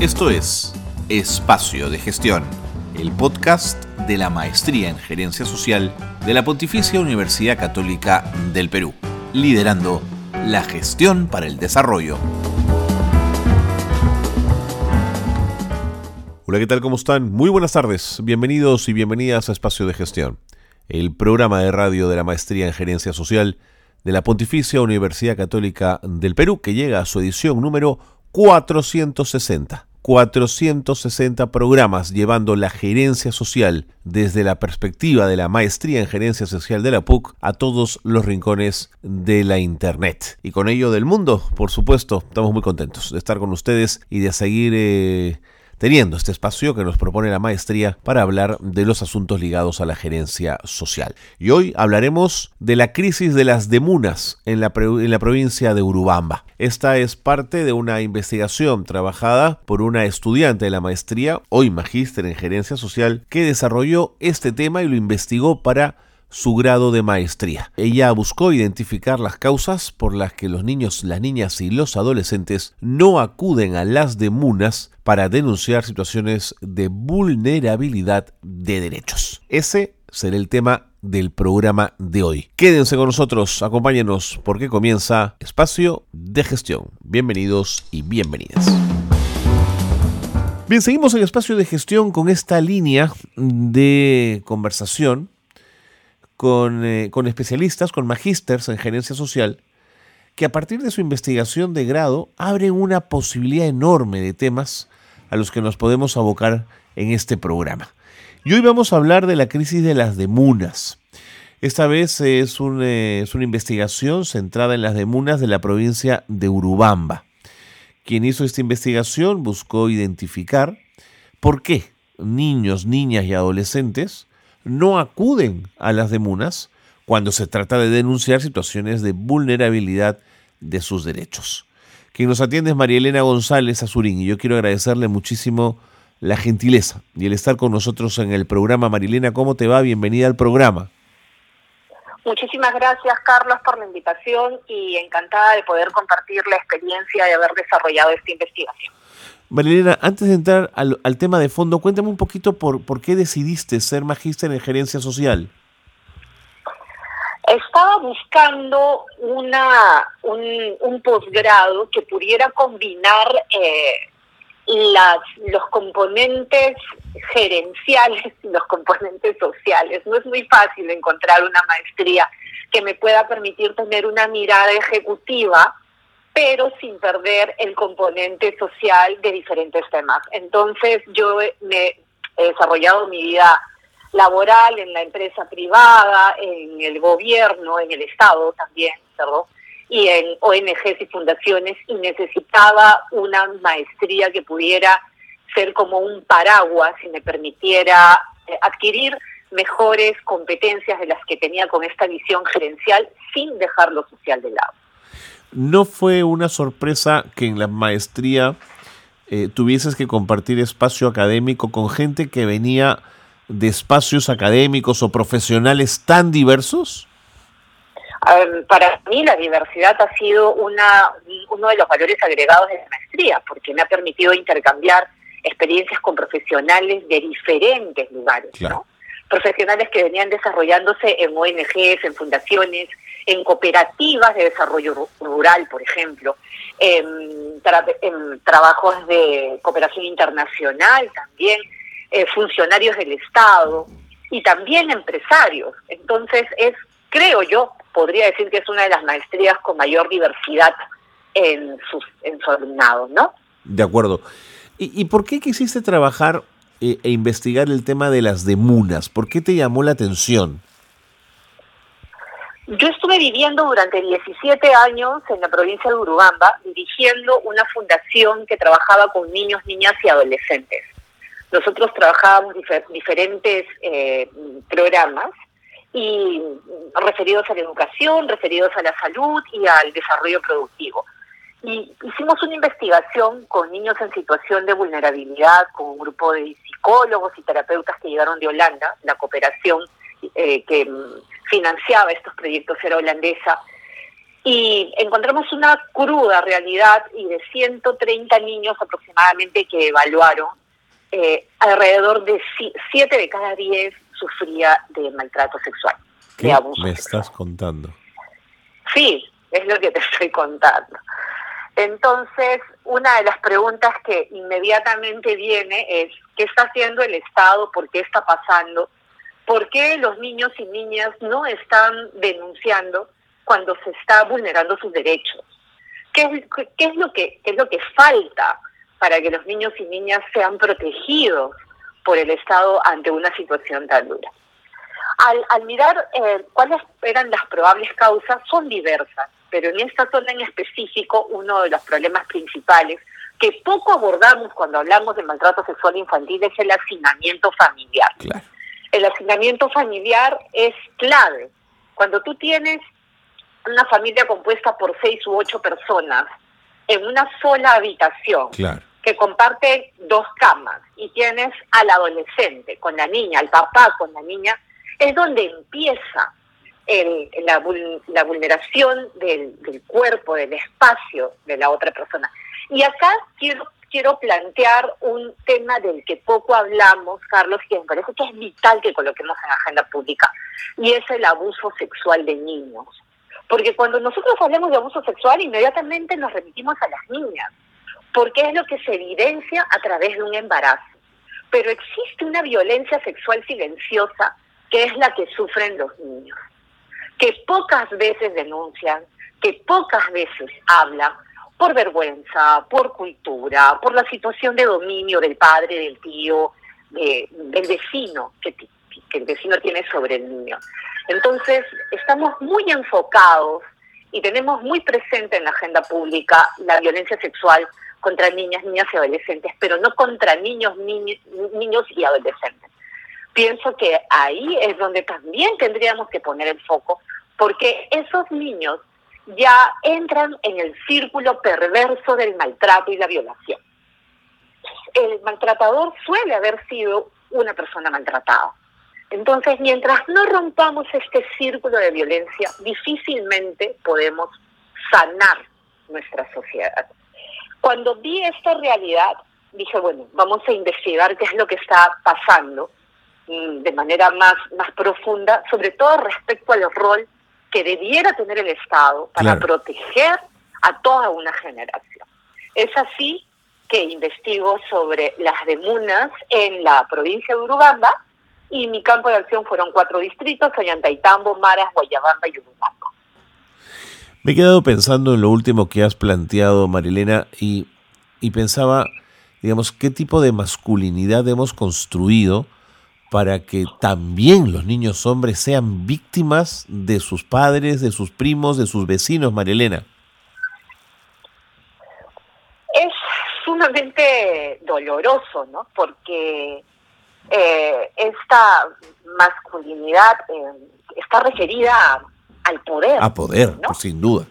Esto es Espacio de Gestión, el podcast de la Maestría en Gerencia Social de la Pontificia Universidad Católica del Perú, liderando la gestión para el desarrollo. Hola, ¿qué tal? ¿Cómo están? Muy buenas tardes. Bienvenidos y bienvenidas a Espacio de Gestión, el programa de radio de la Maestría en Gerencia Social de la Pontificia Universidad Católica del Perú, que llega a su edición número 460. 460 programas llevando la gerencia social desde la perspectiva de la maestría en gerencia social de la PUC a todos los rincones de la Internet. Y con ello del mundo, por supuesto, estamos muy contentos de estar con ustedes y de seguir... Eh, teniendo este espacio que nos propone la maestría para hablar de los asuntos ligados a la gerencia social. Y hoy hablaremos de la crisis de las demunas en la, en la provincia de Urubamba. Esta es parte de una investigación trabajada por una estudiante de la maestría, hoy magíster en gerencia social, que desarrolló este tema y lo investigó para su grado de maestría. Ella buscó identificar las causas por las que los niños, las niñas y los adolescentes no acuden a las demunas para denunciar situaciones de vulnerabilidad de derechos. Ese será el tema del programa de hoy. Quédense con nosotros, acompáñenos porque comienza Espacio de Gestión. Bienvenidos y bienvenidas. Bien, seguimos en Espacio de Gestión con esta línea de conversación eh, con, especialistas, con magísters en gerencia social, que a partir de su investigación de grado abren una posibilidad enorme de temas a los que nos podemos abocar en este programa. Y hoy vamos a hablar de la crisis de las demunas. Esta vez es, eh, es una investigación centrada en las demunas de la provincia de Urubamba. Quien hizo esta investigación buscó identificar por qué niños, niñas y adolescentes no acuden a las demunas cuando se trata de denunciar situaciones de vulnerabilidad de sus derechos. Quien nos atiende es María Elena González Azurín y yo quiero agradecerle muchísimo la gentileza y el estar con nosotros en el programa. Marilena, ¿cómo te va? Bienvenida al programa. Muchísimas gracias, Carlos, por la invitación y encantada de poder compartir la experiencia de haber desarrollado esta investigación. Marilena, antes de entrar al, tema de fondo, cuéntame un poquito por, por qué decidiste ser magíster en gerencia social. Estaba buscando una, un, posgrado que pudiera combinar eh, las, los componentes gerenciales y los componentes sociales. No es muy fácil encontrar una maestría que me pueda permitir tener una mirada ejecutiva pero sin perder el componente social de diferentes temas. Entonces yo me he desarrollado mi vida laboral en la empresa privada, en el gobierno, en el Estado también, y en ONGs y fundaciones, y necesitaba una maestría que pudiera ser como un paraguas y me permitiera eh, adquirir mejores competencias de las que tenía con esta visión gerencial sin dejar lo social de lado. ¿No fue una sorpresa que en la maestría eh, tuvieses que compartir espacio académico con gente que venía de espacios académicos o profesionales tan diversos? para mí la diversidad ha sido una, uno de los valores agregados de la maestría, porque me ha permitido intercambiar experiencias con profesionales de diferentes lugares, Profesionales que venían desarrollándose en ONGs, en fundaciones, en cooperativas de desarrollo rural, por ejemplo, en, trabajos de cooperación internacional también, eh, funcionarios del Estado y también empresarios. Entonces, es, creo yo, podría decir que es una de las maestrías con mayor diversidad en, sus, en su alumnado, ¿no? De acuerdo. ¿Y, por qué quisiste trabajar eh, e investigar el tema de las demunas? ¿Por qué te llamó la atención? Yo estuve viviendo durante 17 años en la provincia de Urubamba, dirigiendo una fundación que trabajaba con niños, niñas y adolescentes. Nosotros trabajábamos diferentes eh, programas y referidos a la educación, referidos a la salud y al desarrollo productivo. Y hicimos una investigación con niños en situación de vulnerabilidad, con un grupo de psicólogos y terapeutas que llegaron de Holanda, la cooperación eh, que financiaba estos proyectos era holandesa. y encontramos una cruda realidad y de 130 niños aproximadamente que evaluaron, eh, alrededor de 7 de cada 10 sufría de maltrato sexual, ¿Qué de abuso me sexual. estás contando? Sí, es lo que te estoy contando. Entonces, una de las preguntas que inmediatamente viene es, ¿qué está haciendo el Estado? ¿Por qué está pasando? ¿Por qué los niños y niñas no están denunciando cuando se está vulnerando sus derechos? ¿Qué es, lo, que, es lo que falta para que los niños y niñas sean protegidos por el Estado ante una situación tan dura? Al, al mirar eh, cuáles eran las probables causas, son diversas, pero en esta zona en específico, uno de los problemas principales que poco abordamos cuando hablamos de maltrato sexual infantil es el hacinamiento familiar. Claro. El hacinamiento familiar es clave. Cuando tú tienes una familia compuesta por seis u ocho personas en una sola habitación, Claro. que comparte dos camas y tienes al adolescente con la niña, al papá con la niña, es donde empieza el, la, vul- la vulneración del, del cuerpo, del espacio de la otra persona. Y acá quiero, quiero plantear un tema del que poco hablamos, Carlos, que me parece que es vital que coloquemos en agenda pública, y es el abuso sexual de niños. Porque cuando nosotros hablamos de abuso sexual, inmediatamente nos remitimos a las niñas, porque es lo que se evidencia a través de un embarazo. Pero existe una violencia sexual silenciosa que es la que sufren los niños, que pocas veces denuncian, que pocas veces hablan por vergüenza, por cultura, por la situación de dominio del padre, del tío, de- del vecino que, que el vecino tiene sobre el niño. Entonces, estamos muy enfocados y tenemos muy presente en la agenda pública la violencia sexual contra niñas, niñas y adolescentes, pero no contra niños, niños, niños y adolescentes. Pienso que ahí es donde también tendríamos que poner el foco, porque esos niños ya entran en el círculo perverso del maltrato y la violación. El maltratador suele haber sido una persona maltratada. Entonces, mientras no rompamos este círculo de violencia, difícilmente podemos sanar nuestra sociedad. Cuando vi esta realidad, dije, bueno, vamos a investigar qué es lo que está pasando de manera más, más profunda, sobre todo respecto al rol que debiera tener el Estado para Claro. proteger a toda una generación. Es así que investigo sobre las demunas en la provincia de Urubamba y mi campo de acción fueron cuatro distritos, Ollantaytambo, Maras, Guayabamba y Urubamba. Me he quedado pensando en lo último que has planteado, Marilena, y, y pensaba, digamos, qué tipo de masculinidad hemos construido para que también los niños hombres sean víctimas de sus padres, de sus primos, de sus vecinos, Marilena. Es sumamente doloroso, ¿no? Porque eh, esta masculinidad eh, está referida al poder. A poder, ¿no? pues, sin duda.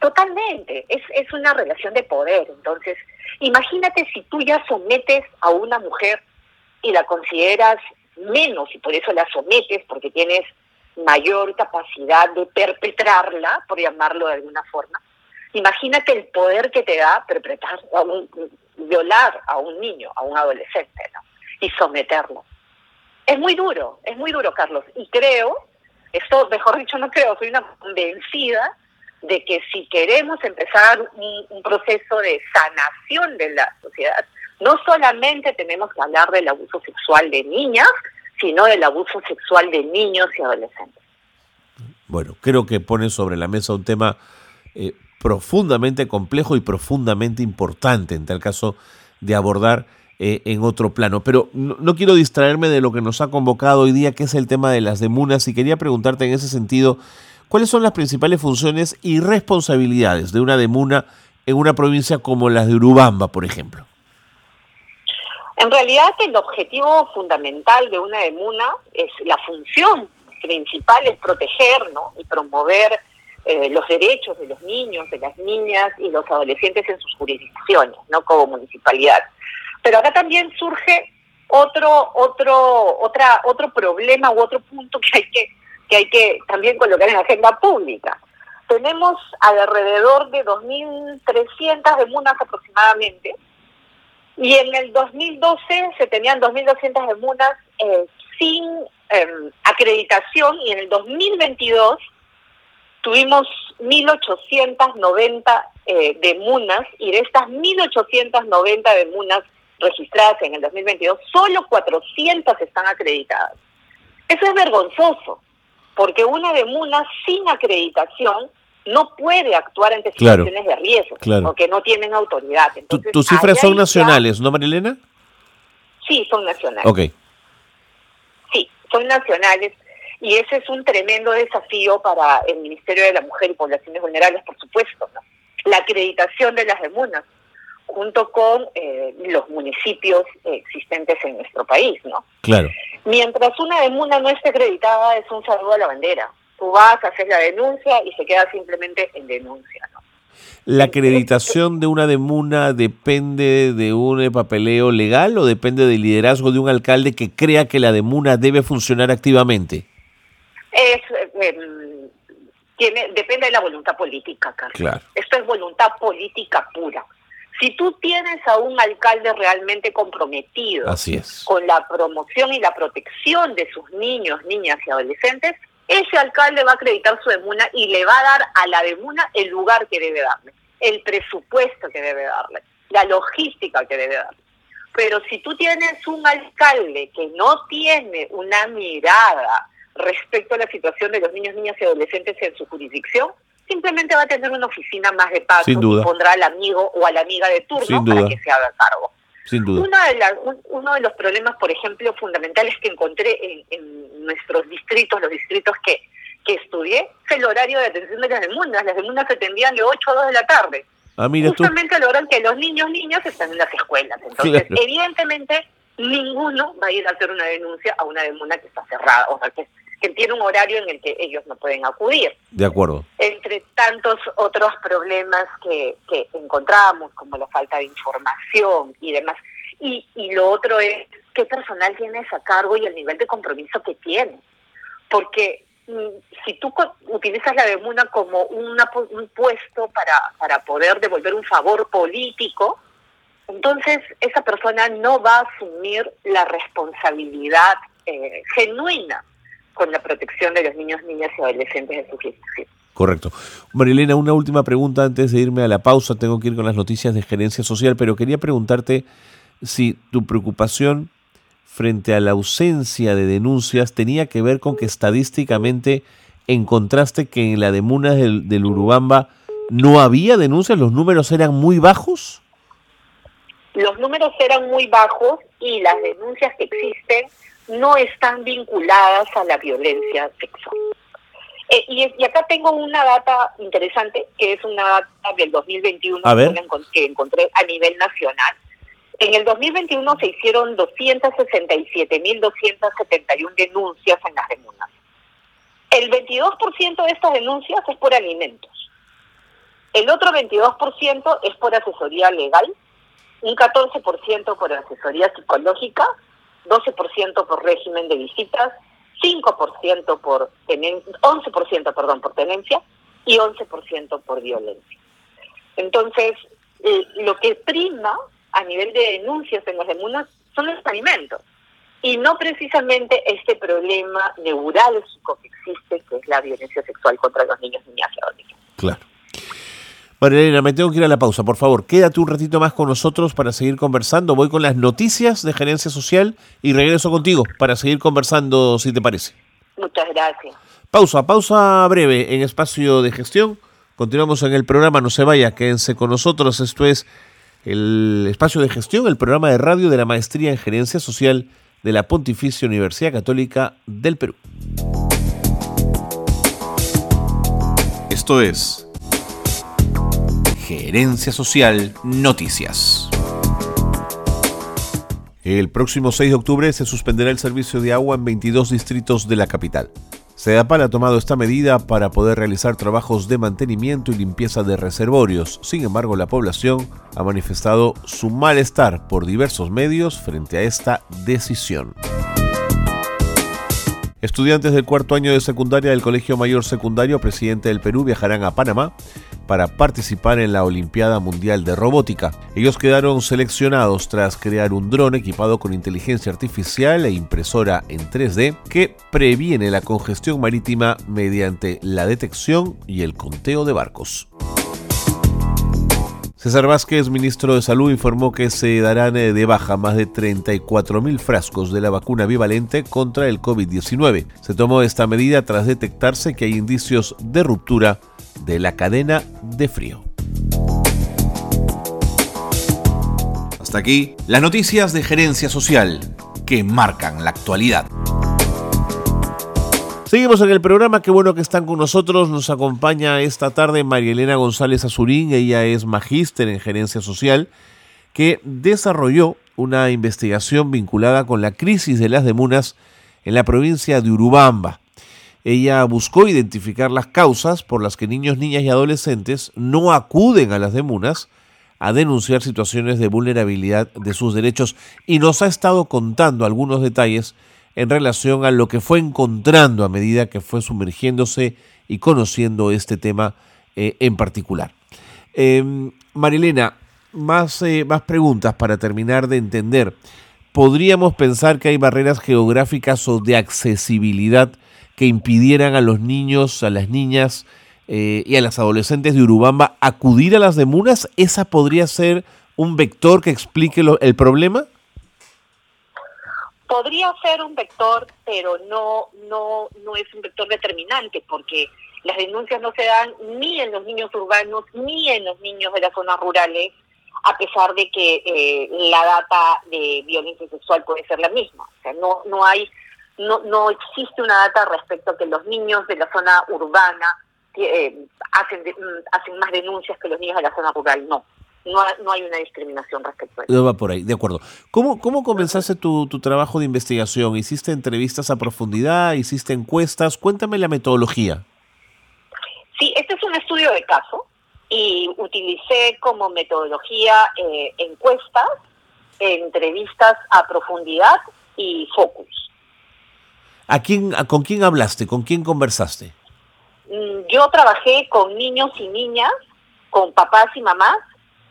Totalmente, es, es una relación de poder. Entonces, imagínate si tú ya sometes a una mujer y la consideras menos y por eso la sometes porque tienes mayor capacidad de perpetrarla, por llamarlo de alguna forma. Imagínate el poder que te da perpetrar, a un- violar a un niño, a un adolescente. Y someterlo. Es muy duro, es muy duro, Carlos. Y creo, esto, mejor dicho, no creo, soy una convencida de que si queremos empezar un proceso de sanación de la sociedad, no solamente tenemos que hablar del abuso sexual de niñas, sino del abuso sexual de niños y adolescentes. Bueno, creo que pone sobre la mesa un tema eh, profundamente complejo y profundamente importante, en tal caso de abordar eh, en otro plano. Pero no, no quiero distraerme de lo que nos ha convocado hoy día, que es el tema de las demunas, y quería preguntarte en ese sentido, ¿cuáles son las principales funciones y responsabilidades de una demuna en una provincia como la de Urubamba, por ejemplo? En realidad, el objetivo fundamental de una emuna es la función principal es proteger ¿no? y promover eh, los derechos de los niños, de las niñas y los adolescentes en sus jurisdicciones, no como municipalidad. Pero acá también surge otro otro otra otro problema u otro punto que hay que que hay que también colocar en la agenda pública. tenemos alrededor de 2.300 demunas aproximadamente, y en el 2012 se tenían 2.200 demunas eh, sin em, acreditación, y en el 2022 tuvimos 1.890 eh, demunas, y de estas 1.890 demunas registradas en el 2022, solo 400 están acreditadas. Eso es vergonzoso porque una demuna sin acreditación no puede actuar ante situaciones de riesgo, porque no tienen autoridad. ¿Tus cifras son nacionales, no, Marilena? Sí, son nacionales. Ok. Sí, son nacionales. Y ese es un tremendo desafío para el Ministerio de la Mujer y Poblaciones Vulnerables, por supuesto. La acreditación de las demunas, junto con eh, los municipios existentes en nuestro país, ¿no? Claro. Mientras una demuna no esté acreditada, es un saludo a la bandera. Tú vas, haces la denuncia y se queda simplemente en denuncia. ¿no? ¿La acreditación de una demuna depende de un papeleo legal o depende del liderazgo de un alcalde que crea que la demuna debe funcionar activamente? Es, tiene, depende de la voluntad política, Carlos. Claro. Esto es voluntad política pura. Si tú tienes a un alcalde realmente comprometido con la promoción y la protección de sus niños, niñas y adolescentes, ese alcalde va a acreditar su demuna y le va a dar a la demuna el lugar que debe darle, el presupuesto que debe darle, la logística que debe darle. Pero si tú tienes un alcalde que no tiene una mirada respecto a la situación de los niños, niñas y adolescentes en su jurisdicción, simplemente va a tener una oficina más de paso y pondrá al amigo o a la amiga de turno para que se haga cargo. Sin duda. Una de uno de los problemas, por ejemplo, fundamentales que encontré en, nuestros distritos, los distritos que, que estudié, es el horario de atención de las demandas. Las demandas se atendían de 8 a 2 de la tarde. Ah, mira Justamente logran que los niños niñas están en las escuelas. Entonces, evidentemente, ninguno va a ir a hacer una denuncia a una demanda que está cerrada, o sea, que que tiene un horario en el que ellos no pueden acudir. De acuerdo. Entre tantos otros problemas que, que encontramos, como la falta de información y demás. Y, y lo otro es qué personal tienes a cargo y el nivel de compromiso que tiene. Porque mm, si tú utilizas la demuna como una, un puesto para, para poder devolver un favor político, entonces esa persona no va a asumir la responsabilidad eh, genuina con la protección de los niños, niñas y adolescentes de su gestación. Correcto. Marilena, una última pregunta antes de irme a la pausa. Tengo que ir con las noticias de gerencia social, pero quería preguntarte si tu preocupación frente a la ausencia de denuncias tenía que ver con que estadísticamente encontraste que en la demuna del, del Urubamba no había denuncias, los números eran muy bajos. Los números eran muy bajos y las denuncias que existen no están vinculadas a la violencia sexual. Eh, y, acá tengo una data interesante, que es una data del 2021 que encontré a nivel nacional. En el 2021 se hicieron 267.271 denuncias en las denuncias. El 22% de estas denuncias es por alimentos. El otro 22% es por asesoría legal, un 14% por asesoría psicológica 12% por régimen de visitas, 5% por tenencia, 11% perdón, por tenencia y 11% por violencia. Entonces, eh, lo que prima a nivel de denuncias en los demunas son los alimentos y no precisamente este problema neurálgico que existe, que es la violencia sexual contra los niños, niñas y adolescentes. Claro. María me tengo que ir a la pausa, por favor. Quédate un ratito más con nosotros para seguir conversando. Voy con las noticias de gerencia social y regreso contigo para seguir conversando, si te parece. Muchas gracias. Pausa, pausa breve en espacio de gestión. Continuamos en el programa, no se vaya, quédense con nosotros. Esto es el espacio de gestión, el programa de radio de la maestría en gerencia social de la Pontificia Universidad Católica del Perú. Esto es Gerencia Social Noticias. El próximo 6 de octubre se suspenderá el servicio de agua en 22 distritos de la capital. CEDAPAL ha tomado esta medida para poder realizar trabajos de mantenimiento y limpieza de reservorios. Sin embargo, la población ha manifestado su malestar por diversos medios frente a esta decisión. Estudiantes del cuarto año de secundaria del Colegio Mayor Secundario Presidente del Perú viajarán a Panamá para participar en la Olimpiada Mundial de Robótica. Ellos quedaron seleccionados tras crear un dron equipado con inteligencia artificial e impresora en 3D que previene la congestión marítima mediante la detección y el conteo de barcos. César Vázquez, ministro de Salud, informó que se darán eh, de baja más de 34.000 frascos de la vacuna bivalente contra el COVID-19. Se tomó esta medida tras detectarse que hay indicios de ruptura de la cadena de frío. Hasta aquí las noticias de gerencia social que marcan la actualidad. Seguimos en el programa, qué bueno que están con nosotros. Nos acompaña esta tarde María Elena González Azurín, ella es magíster en gerencia social, que desarrolló una investigación vinculada con la crisis de las demunas en la provincia de Urubamba. Ella buscó identificar las causas por las que niños, niñas y adolescentes no acuden a las demunas a denunciar situaciones de vulnerabilidad de sus derechos y nos ha estado contando algunos detalles en relación a lo que fue encontrando a medida que fue sumergiéndose y conociendo este tema eh, en particular. Eh, Marilena, más, eh, más preguntas para terminar de entender. ¿Podríamos pensar que hay barreras geográficas o de accesibilidad que impidieran a los niños, a las niñas eh, y a las adolescentes de Urubamba acudir a las demunas? ¿Esa podría ser un vector que explique el problema? podría ser un vector, pero no, no, no es un vector determinante, porque las denuncias no se dan ni en los niños urbanos ni en los niños de las zonas rurales, a pesar de que eh, la data de violencia sexual puede ser la misma. O sea, no, no hay, no, no existe una data respecto a que los niños de la zona urbana eh, hacen, hacen más denuncias que los niños de la zona rural. No no, hay una discriminación respecto a eso. No va por ahí, de acuerdo. ¿Cómo, cómo comenzaste tu, tu trabajo de investigación? ¿Hiciste entrevistas a profundidad? ¿Hiciste encuestas? Cuéntame la metodología. Sí, este es un estudio de caso y utilicé como metodología eh, encuestas, entrevistas a profundidad y focus. ¿A quién, ¿Con quién hablaste? ¿Con quién conversaste? Mm, yo trabajé con niños y niñas, con papás y mamás,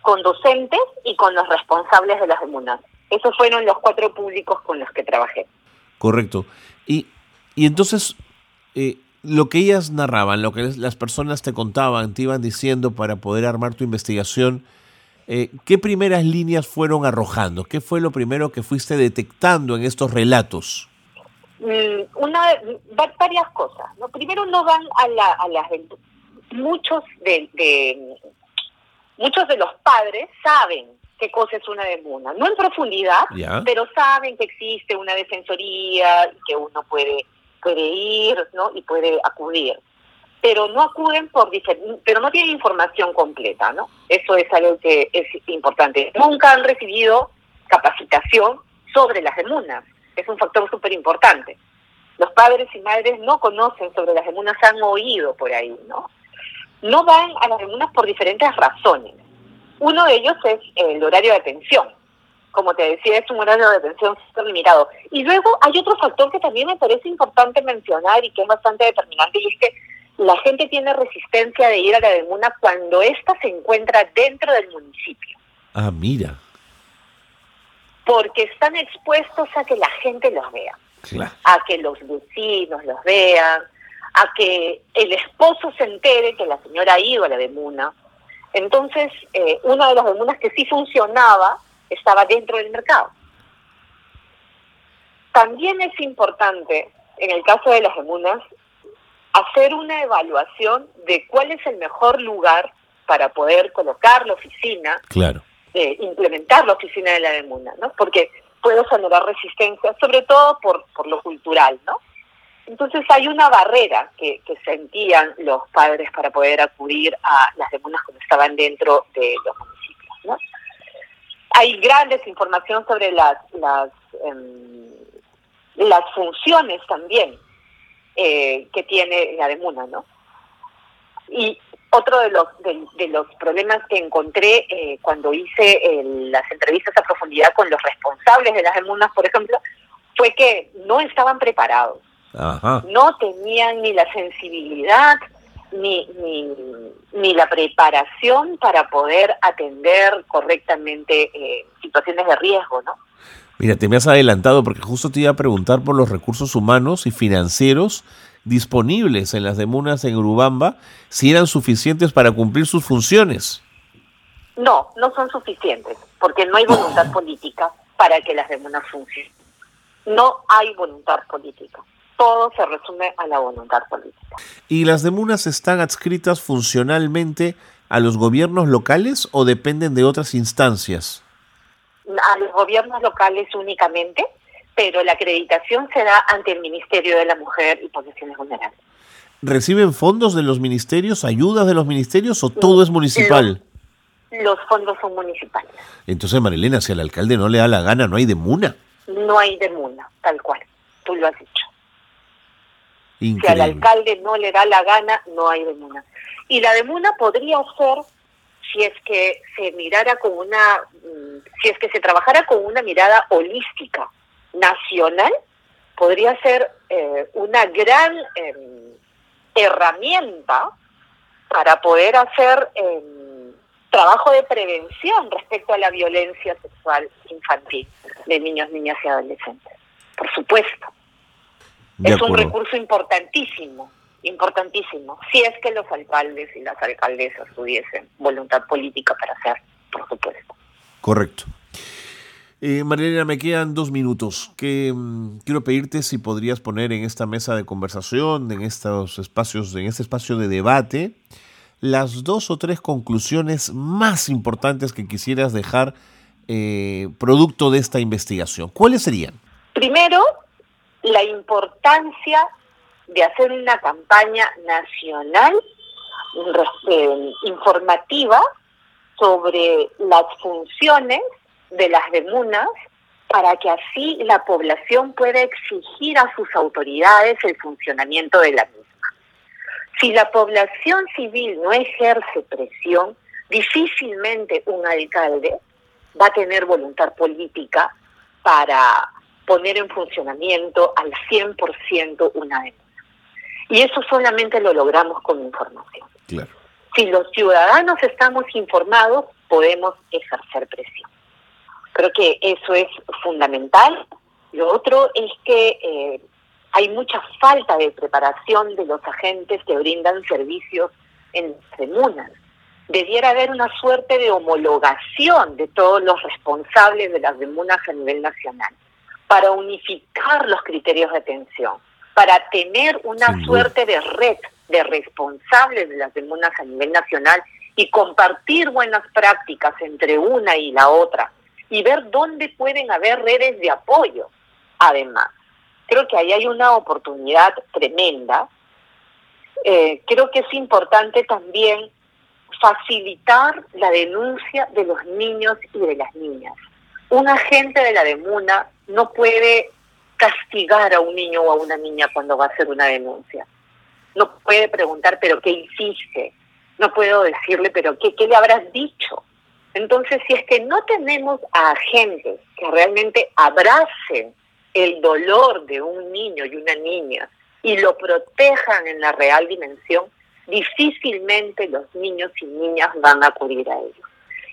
con docentes y con los responsables de las demunas. Esos fueron los cuatro públicos con los que trabajé. Correcto. Y, y entonces, eh, lo que ellas narraban, lo que las personas te contaban, te iban diciendo para poder armar tu investigación, eh, ¿qué primeras líneas fueron arrojando? ¿Qué fue lo primero que fuiste detectando en estos relatos? Mm, una, varias cosas. ¿no? Primero no van a, la, a las... Muchos de, muchos de los padres saben qué cosa es una demuna, no en profundidad, pero saben que existe una defensoría y que uno puede puede ir, ¿no? y puede acudir. Pero no acuden por pero no tienen información completa, ¿no? Eso es algo que es importante. Nunca han recibido capacitación sobre las demunas. Es un factor súper importante. Los padres y madres no conocen sobre las demunas, han oído por ahí, ¿no? no van a las reuniones por diferentes razones. Uno de ellos es el horario de atención. Como te decía, es un horario de atención limitado. Y luego hay otro factor que también me parece importante mencionar y que es bastante determinante, y es que la gente tiene resistencia de ir a la demuna cuando ésta se encuentra dentro del municipio. Ah, mira. Porque están expuestos a que la gente los vea, a que los vecinos los vean, a que el esposo se entere que la señora ha ido a la demuna. Entonces, eh, una de las demunas que sí funcionaba estaba dentro del mercado. También es importante, en el caso de las demunas, hacer una evaluación de cuál es el mejor lugar para poder colocar la oficina, claro. Implementar la oficina de la demuna, ¿no? Porque puede generar resistencia, sobre todo por, por lo cultural, ¿no? Entonces hay una barrera que, sentían los padres para poder acudir a las demunas cuando estaban dentro de los municipios. ¿no? Hay grandes información sobre las las, em, funciones también eh, que tiene la demuna, ¿no? Y otro de los de, los problemas que encontré eh, cuando hice las entrevistas a profundidad con los responsables de las demunas, por ejemplo, fue que no estaban preparados no tenían ni la sensibilidad ni, ni, la preparación para poder atender correctamente eh, situaciones de riesgo, ¿no? Mira, te me has adelantado porque justo te iba a preguntar por los recursos humanos y financieros disponibles en las demunas en Urubamba, si eran suficientes para cumplir sus funciones. No, no son suficientes, porque no hay voluntad política para que las demunas funcionen. No hay voluntad política. Todo se resume a la voluntad política. ¿Y las demunas están adscritas funcionalmente a los gobiernos locales o dependen de otras instancias? A los gobiernos locales únicamente, pero la acreditación se da ante el Ministerio de la Mujer y Poblaciones Vulnerables. ¿Reciben fondos de los ministerios, ayudas de los ministerios o todo es municipal? Los, fondos son municipales. Entonces, Marilena, si al alcalde no le da la gana, ¿no hay demuna? No hay demuna, tal cual. Tú lo has dicho. Si al alcalde no le da la gana, no hay demuna. Y la demuna podría ser, si es que se mirara con una, mm, si es que se trabajara con una mirada holística, nacional, podría ser eh, una gran em, herramienta para poder hacer em, trabajo de prevención respecto a la violencia sexual infantil de niños, niñas y adolescentes. Por supuesto es un recurso importantísimo, importantísimo, si es que los alcaldes y las alcaldesas tuviesen voluntad política para hacer, por supuesto. Correcto. Eh, me quedan dos minutos. Que mm, quiero pedirte si podrías poner en esta mesa de conversación, en estos espacios, en este espacio de debate, las dos o tres conclusiones más importantes que quisieras dejar eh, producto de esta investigación. ¿Cuáles serían? Primero, la importancia de hacer una campaña nacional eh, informativa sobre las funciones de las demunas para que así la población pueda exigir a sus autoridades el funcionamiento de la misma. Si la población civil no ejerce presión, difícilmente un alcalde va a tener voluntad política para poner en funcionamiento al 100% una demanda. Y eso solamente lo logramos con información. Si los ciudadanos estamos informados, podemos ejercer presión. Creo que eso es fundamental. Lo otro es que eh, hay mucha falta de preparación de los agentes que brindan servicios en comunas. Debiera haber una suerte de homologación de todos los responsables de las demunas a nivel nacional para unificar los criterios de atención, para tener una suerte de red de responsables de las demunas a nivel nacional y compartir buenas prácticas entre una y la otra y ver dónde pueden haber redes de apoyo. Además, creo que ahí hay una oportunidad tremenda. Eh, creo que es importante también facilitar la denuncia de los niños y de las niñas. Un agente de la DEMUNA no puede castigar a un niño o a una niña cuando va a hacer una denuncia. No puede preguntar, pero ¿qué hiciste? No puedo decirle, pero ¿qué, qué le habrás dicho? Entonces, si es que no tenemos a agentes que realmente abracen el dolor de un niño y una niña y lo protejan en la real dimensión, difícilmente los niños y niñas van a acudir a ellos.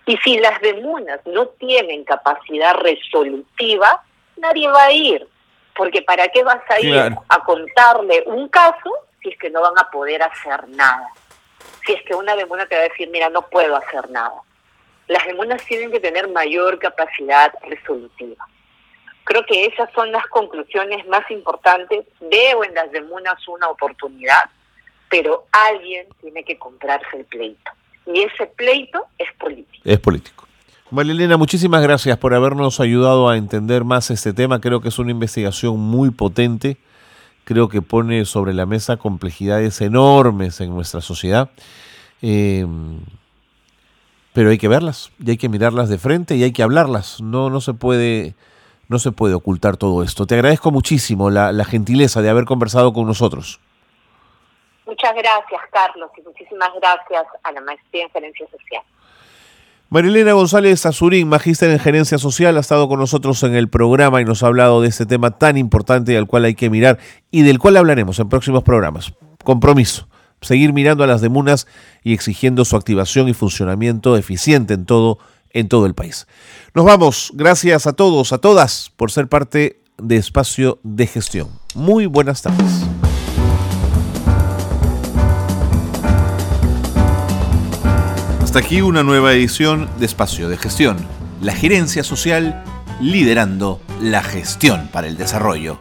Y si las demunas no tienen capacidad resolutiva, nadie va a ir, porque ¿para qué vas a ir a contarle un caso si es que no van a poder hacer nada? Si es que una demuna te va a decir, mira, no puedo hacer nada. Las demunas tienen que tener mayor capacidad resolutiva. Creo que esas son las conclusiones más importantes. Veo en las demunas una oportunidad, pero alguien tiene que comprarse el pleito. Y ese pleito es político. Es político. Marilena, muchísimas gracias por habernos ayudado a entender más este tema. Creo que es una investigación muy potente. Creo que pone sobre la mesa complejidades enormes en nuestra sociedad. Eh, pero hay que verlas y hay que mirarlas de frente y hay que hablarlas. No, no se puede, no se puede ocultar todo esto. Te agradezco muchísimo la, la gentileza de haber conversado con nosotros. Muchas gracias, Carlos, y muchísimas gracias a la Maestría en Gerencia Social. Marilena González Azurín, magíster en gerencia social, ha estado con nosotros en el programa y nos ha hablado de este tema tan importante al cual hay que mirar y del cual hablaremos en próximos programas. Compromiso. Seguir mirando a las demunas y exigiendo su activación y funcionamiento eficiente en todo, en todo el país. Nos vamos. Gracias a todos, a todas, por ser parte de Espacio de Gestión. Muy buenas tardes. Hasta aquí una nueva edición de Espacio de Gestión, la gerencia social liderando la gestión para el desarrollo.